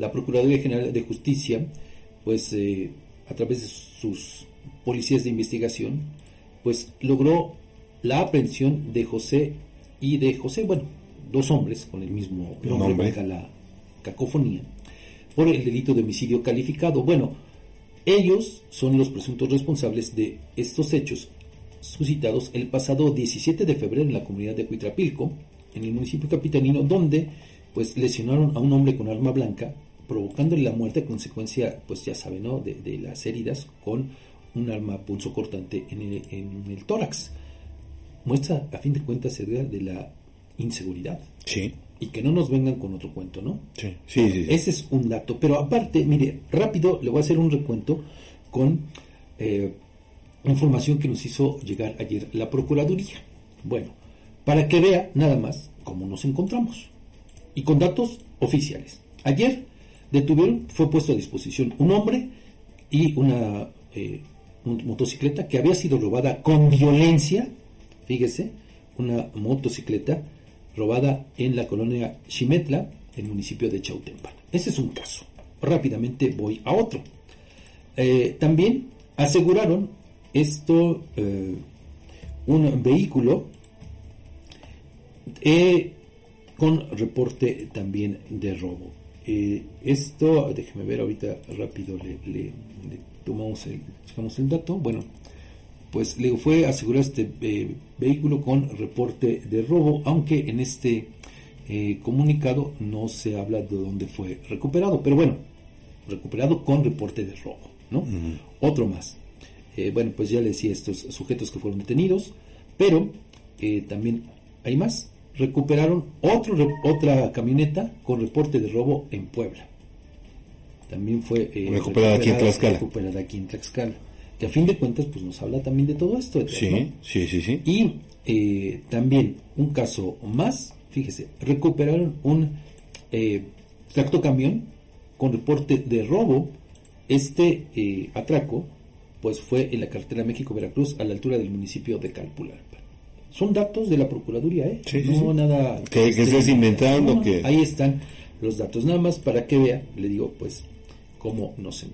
la Procuraduría General de Justicia, pues eh, a través de sus policías de investigación, pues logró la aprehensión de José y de José, bueno, dos hombres con el mismo nombre, valga la cacofonía, por el delito de homicidio calificado. Bueno, ellos son los presuntos responsables de estos hechos suscitados el pasado 17 de febrero en la comunidad de Cuitrapilco, en el municipio capitalino, donde pues lesionaron a un hombre con arma blanca, provocándole la muerte a consecuencia, pues ya saben, ¿no? de, de las heridas con un arma pulso cortante en el, en el tórax. Muestra, a fin de cuentas, de la inseguridad. Sí. Y que no nos vengan con otro cuento, ¿no? Sí, sí, sí, Ese es un dato. Pero aparte, mire, rápido le voy a hacer un recuento con eh, información que nos hizo llegar ayer la Procuraduría. Bueno, para que vea nada más cómo nos encontramos. Y con datos oficiales. Ayer detuvieron, fue puesto a disposición un hombre y una eh, motocicleta que había sido robada con violencia, fíjese, una motocicleta robada en la colonia Chimetla, en el municipio de Chautempan. Ese es un caso. Rápidamente voy a otro. Eh, también aseguraron esto, eh, un vehículo eh, con reporte también de robo. Esto, déjeme ver ahorita rápido, le, tomamos el, el dato. Bueno, pues le fue asegurado este eh, vehículo con reporte de robo, aunque en este eh, comunicado no se habla de dónde fue recuperado, pero bueno, recuperado con reporte de robo, ¿no? Otro más. Eh, bueno, pues ya le decía estos sujetos que fueron detenidos, pero también hay más. Recuperaron otro, otra camioneta con reporte de robo en Puebla. También fue recuperada, aquí en Tlaxcala. Recuperada aquí en Tlaxcala que a fin de cuentas pues nos habla también de todo esto. Sí, sí, sí, sí. Y eh, también un caso más, fíjese, recuperaron un eh, tractocamión con reporte de robo. Este eh, atraco pues fue en la carretera México-Veracruz a la altura del municipio de Calpulalpa. Son datos de la Procuraduría, ¿eh? Sí, no nada... Que, estés inventando. que... Ahí están los datos, nada más para que vea, le digo, pues, cómo nos encontramos.